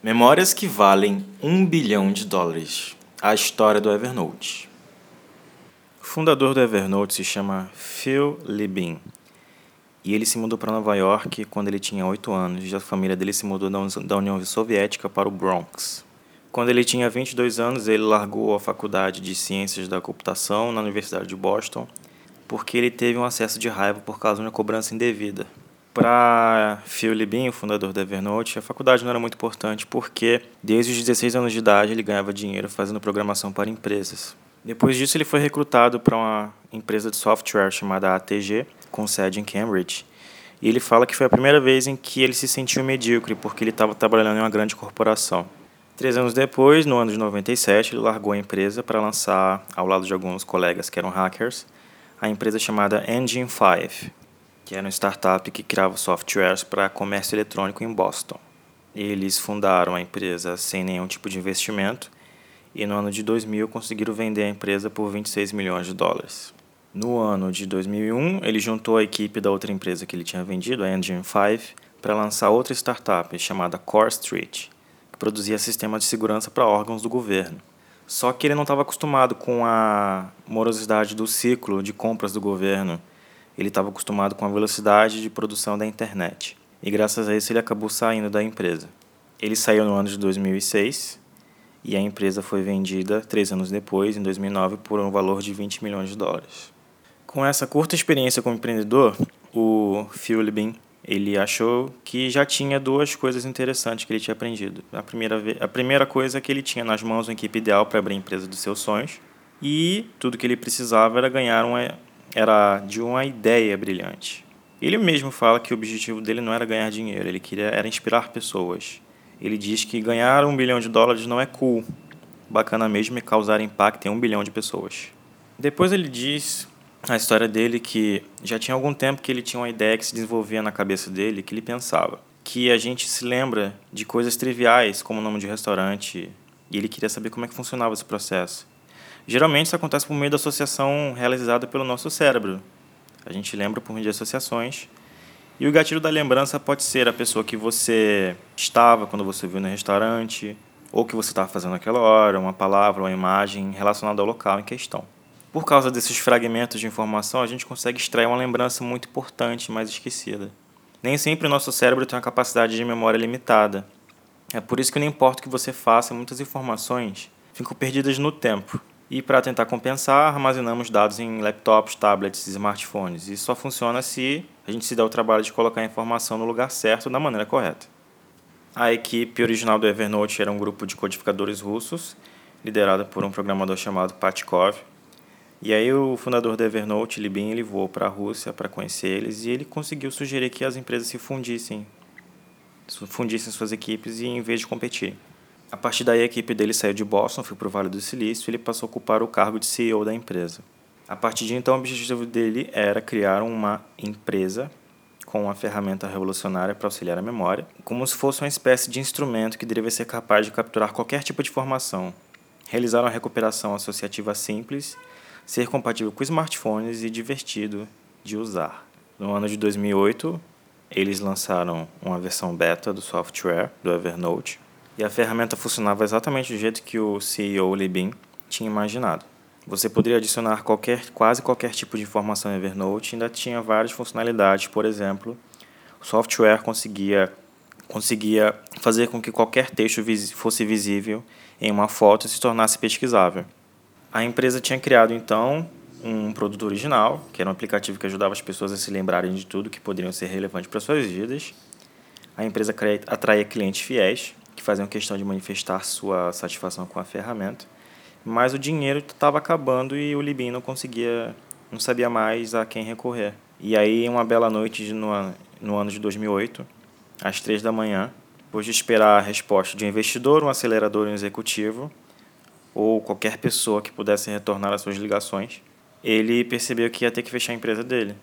Memórias que valem um bilhão de dólares. A história do Evernote. O fundador do Evernote se chama Phil Libin. E ele se mudou para Nova York quando ele tinha 8 anos e a família dele se mudou da União Soviética para o Bronx. Quando ele tinha 22 anos, ele largou a faculdade de Ciências da Computação na Universidade de Boston porque ele teve um acesso de raiva por causa de uma cobrança indevida. Para Phil Libin, o fundador da Evernote, a faculdade não era muito importante porque, desde os 16 anos de idade, ele ganhava dinheiro fazendo programação para empresas. Depois disso, ele foi recrutado para uma empresa de software chamada ATG, com sede em Cambridge. E ele fala que foi a primeira vez em que ele se sentiu medíocre porque ele estava trabalhando em uma grande corporação. Três anos depois, no ano de 97, ele largou a empresa para lançar, ao lado de alguns colegas que eram hackers, a empresa chamada Engine 5, que era uma startup que criava softwares para comércio eletrônico em Boston. Eles fundaram a empresa sem nenhum tipo de investimento e no ano de 2000 conseguiram vender a empresa por 26 milhões de dólares. No ano de 2001, ele juntou a equipe da outra empresa que ele tinha vendido, a Engine 5, para lançar outra startup chamada Core Street, que produzia sistemas de segurança para órgãos do governo. Só que ele não estava acostumado com a morosidade do ciclo de compras do governo ele estava acostumado com a velocidade de produção da internet. E graças a isso ele acabou saindo da empresa. Ele saiu no ano de 2006 e a empresa foi vendida três anos depois, em 2009, por um valor de 20 milhões de dólares. Com essa curta experiência como empreendedor, o Phil Libin ele achou que já tinha duas coisas interessantes que ele tinha aprendido. A primeira, a primeira coisa é que ele tinha nas mãos uma equipe ideal para abrir a empresa dos seus sonhos e tudo que ele precisava era ganhar uma era de uma ideia brilhante. Ele mesmo fala que o objetivo dele não era ganhar dinheiro, ele queria era inspirar pessoas. Ele diz que ganhar um bilhão de dólares não é cool. Bacana mesmo é causar impacto em um bilhão de pessoas. Depois ele diz a história dele que já tinha algum tempo que ele tinha uma ideia que se desenvolvia na cabeça dele, que ele pensava que a gente se lembra de coisas triviais, como o nome de restaurante, e ele queria saber como é que funcionava esse processo. Geralmente isso acontece por meio da associação realizada pelo nosso cérebro. A gente lembra por meio de associações. E o gatilho da lembrança pode ser a pessoa que você estava quando você viu no restaurante, ou que você estava fazendo naquela hora, uma palavra, uma imagem relacionada ao local em questão. Por causa desses fragmentos de informação, a gente consegue extrair uma lembrança muito importante, mas esquecida. Nem sempre o nosso cérebro tem uma capacidade de memória limitada. É por isso que não importa o que você faça, muitas informações ficam perdidas no tempo. E para tentar compensar, armazenamos dados em laptops, tablets e smartphones. Isso só funciona se a gente se dá o trabalho de colocar a informação no lugar certo da maneira correta. A equipe original do Evernote era um grupo de codificadores russos, liderada por um programador chamado Patkov. E aí o fundador do Evernote, Libin, ele voou para a Rússia para conhecer eles e ele conseguiu sugerir que as empresas se fundissem, fundissem suas equipes e em vez de competir. A partir daí, a equipe dele saiu de Boston, foi para o Vale do Silício e ele passou a ocupar o cargo de CEO da empresa. A partir de então, o objetivo dele era criar uma empresa com uma ferramenta revolucionária para auxiliar a memória, como se fosse uma espécie de instrumento que deveria ser capaz de capturar qualquer tipo de informação, realizar uma recuperação associativa simples, ser compatível com smartphones e divertido de usar. No ano de 2008, eles lançaram uma versão beta do software do Evernote, e a ferramenta funcionava exatamente do jeito que o CEO Libin tinha imaginado. Você poderia adicionar qualquer, quase qualquer tipo de informação em Evernote ainda tinha várias funcionalidades. Por exemplo, o software conseguia, conseguia fazer com que qualquer texto fosse visível em uma foto e se tornasse pesquisável. A empresa tinha criado então um produto original, que era um aplicativo que ajudava as pessoas a se lembrarem de tudo que poderiam ser relevante para suas vidas. A empresa atraía clientes fiéis que faziam questão de manifestar sua satisfação com a ferramenta, mas o dinheiro estava acabando e o Libin não conseguia, não sabia mais a quem recorrer. E aí, uma bela noite no, no ano de 2008, às três da manhã, depois de esperar a resposta de um investidor, um acelerador, um executivo, ou qualquer pessoa que pudesse retornar às suas ligações, ele percebeu que ia ter que fechar a empresa dele.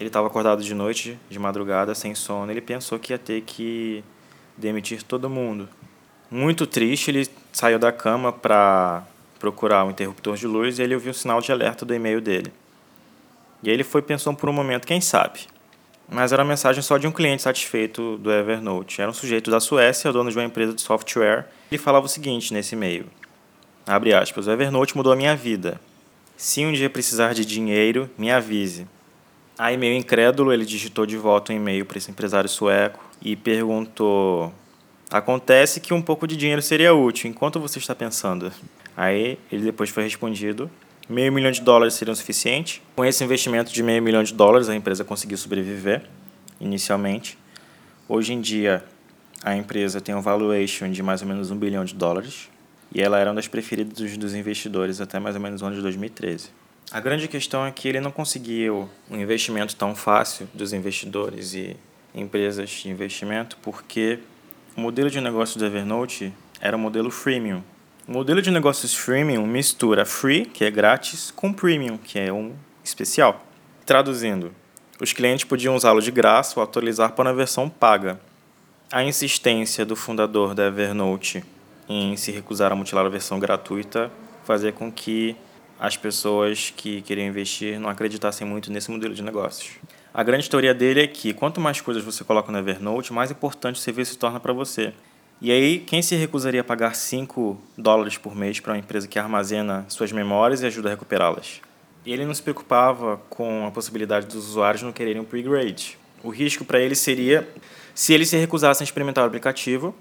Ele estava acordado de noite, de madrugada, sem sono. Ele pensou que ia ter que demitir todo mundo. Muito triste, ele saiu da cama para procurar o um interruptor de luz e ele ouviu o sinal de alerta do e-mail dele. E aí ele foi pensando por um momento, quem sabe? mas era uma mensagem só de um cliente satisfeito do Evernote. Era um sujeito da Suécia, dono de uma empresa de software. Ele falava o seguinte nesse e-mail: Abre aspas, o Evernote mudou a minha vida. Se um dia precisar de dinheiro, me avise. Aí, meio incrédulo, ele digitou de volta um e-mail para esse empresário sueco e perguntou: Acontece que um pouco de dinheiro seria útil, enquanto você está pensando? Aí ele depois foi respondido: meio milhão de dólares seriam suficiente. Com esse investimento de meio milhão de dólares, a empresa conseguiu sobreviver inicialmente. Hoje em dia, a empresa tem um valuation de mais ou menos um bilhão de dólares e ela era uma das preferidas dos investidores até mais ou menos o ano de 2013. A grande questão é que ele não conseguiu um investimento tão fácil dos investidores e empresas de investimento porque o modelo de negócio do Evernote era o modelo freemium. O modelo de negócios freemium mistura free, que é grátis, com premium, que é um especial. Traduzindo, os clientes podiam usá-lo de graça ou atualizar para uma versão paga. A insistência do fundador da Evernote em se recusar a mutilar a versão gratuita fazia com que as pessoas que queriam investir não acreditassem muito nesse modelo de negócios. A grande teoria dele é que quanto mais coisas você coloca no Evernote, mais importante o serviço se torna para você. E aí, quem se recusaria a pagar 5 dólares por mês para uma empresa que armazena suas memórias e ajuda a recuperá-las? Ele não se preocupava com a possibilidade dos usuários não quererem um pre-grade. O risco para ele seria se eles se recusassem a experimentar o aplicativo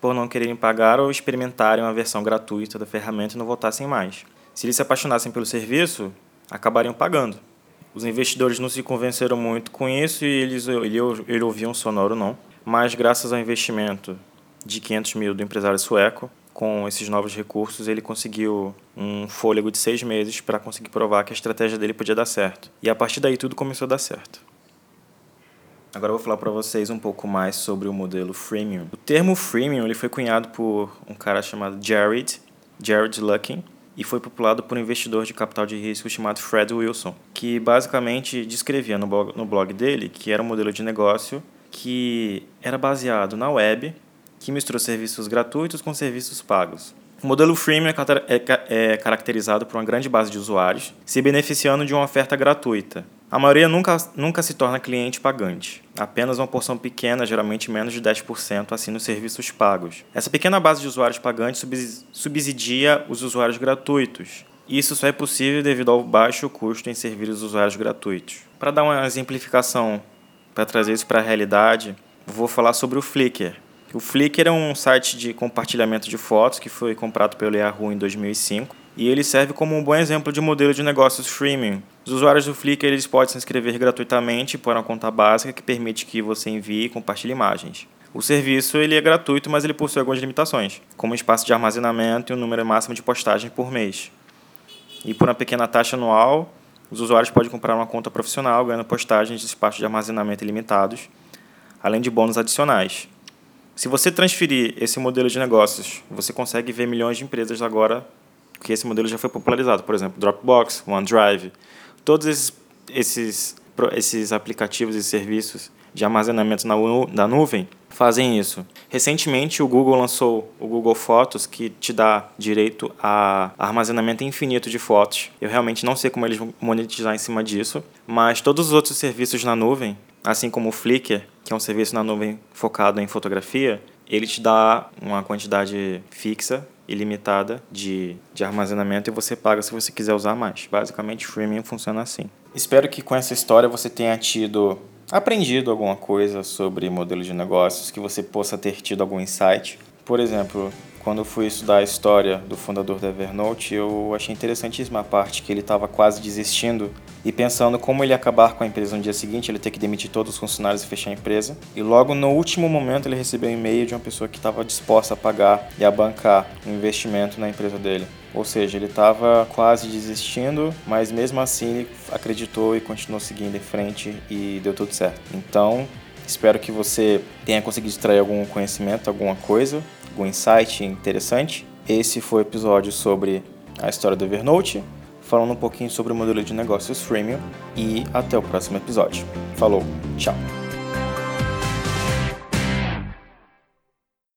por não quererem pagar ou experimentarem uma versão gratuita da ferramenta e não voltassem mais. Se eles se apaixonassem pelo serviço, acabariam pagando. Os investidores não se convenceram muito com isso e eles ele, ele ouviam sonoro não, mas graças ao investimento de 500 mil do empresário sueco, com esses novos recursos, ele conseguiu um fôlego de seis meses para conseguir provar que a estratégia dele podia dar certo. E a partir daí tudo começou a dar certo. Agora eu vou falar para vocês um pouco mais sobre o modelo freemium. O termo freemium ele foi cunhado por um cara chamado Jared, Jared Luckin, e foi populado por um investidor de capital de risco chamado Fred Wilson, que basicamente descrevia no blog, no blog dele que era um modelo de negócio que era baseado na web, que misturou serviços gratuitos com serviços pagos. O modelo freemium é, é, é caracterizado por uma grande base de usuários, se beneficiando de uma oferta gratuita, a maioria nunca, nunca se torna cliente pagante. Apenas uma porção pequena, geralmente menos de 10%, assina os serviços pagos. Essa pequena base de usuários pagantes subsidia os usuários gratuitos. Isso só é possível devido ao baixo custo em servir os usuários gratuitos. Para dar uma exemplificação, para trazer isso para a realidade, vou falar sobre o Flickr. O Flickr é um site de compartilhamento de fotos que foi comprado pelo Yahoo em 2005 e ele serve como um bom exemplo de modelo de negócios freemium. Os usuários do Flickr eles podem se inscrever gratuitamente por uma conta básica que permite que você envie e compartilhe imagens. O serviço ele é gratuito, mas ele possui algumas limitações, como espaço de armazenamento e um número máximo de postagens por mês. E por uma pequena taxa anual, os usuários podem comprar uma conta profissional ganhando postagens de espaço de armazenamento ilimitados, além de bônus adicionais. Se você transferir esse modelo de negócios, você consegue ver milhões de empresas agora que esse modelo já foi popularizado. Por exemplo, Dropbox, OneDrive, todos esses, esses, esses aplicativos e serviços de armazenamento na, na nuvem fazem isso. Recentemente, o Google lançou o Google Fotos, que te dá direito a armazenamento infinito de fotos. Eu realmente não sei como eles vão monetizar em cima disso, mas todos os outros serviços na nuvem, assim como o Flickr, que é um serviço na nuvem focado em fotografia, ele te dá uma quantidade fixa, ilimitada de, de armazenamento e você paga se você quiser usar mais. Basicamente, freemium funciona assim. Espero que com essa história você tenha tido aprendido alguma coisa sobre modelo de negócios, que você possa ter tido algum insight. Por exemplo, quando eu fui estudar a história do fundador da Evernote, eu achei interessantíssima a parte que ele estava quase desistindo e pensando como ele acabar com a empresa no dia seguinte, ele ter que demitir todos os funcionários e fechar a empresa. E logo no último momento ele recebeu um e-mail de uma pessoa que estava disposta a pagar e a bancar um investimento na empresa dele. Ou seja, ele estava quase desistindo, mas mesmo assim ele acreditou e continuou seguindo em frente e deu tudo certo. Então, espero que você tenha conseguido extrair algum conhecimento, alguma coisa algum insight interessante. Esse foi o episódio sobre a história do Evernote, falando um pouquinho sobre o modelo de negócios freemium e até o próximo episódio. Falou, tchau!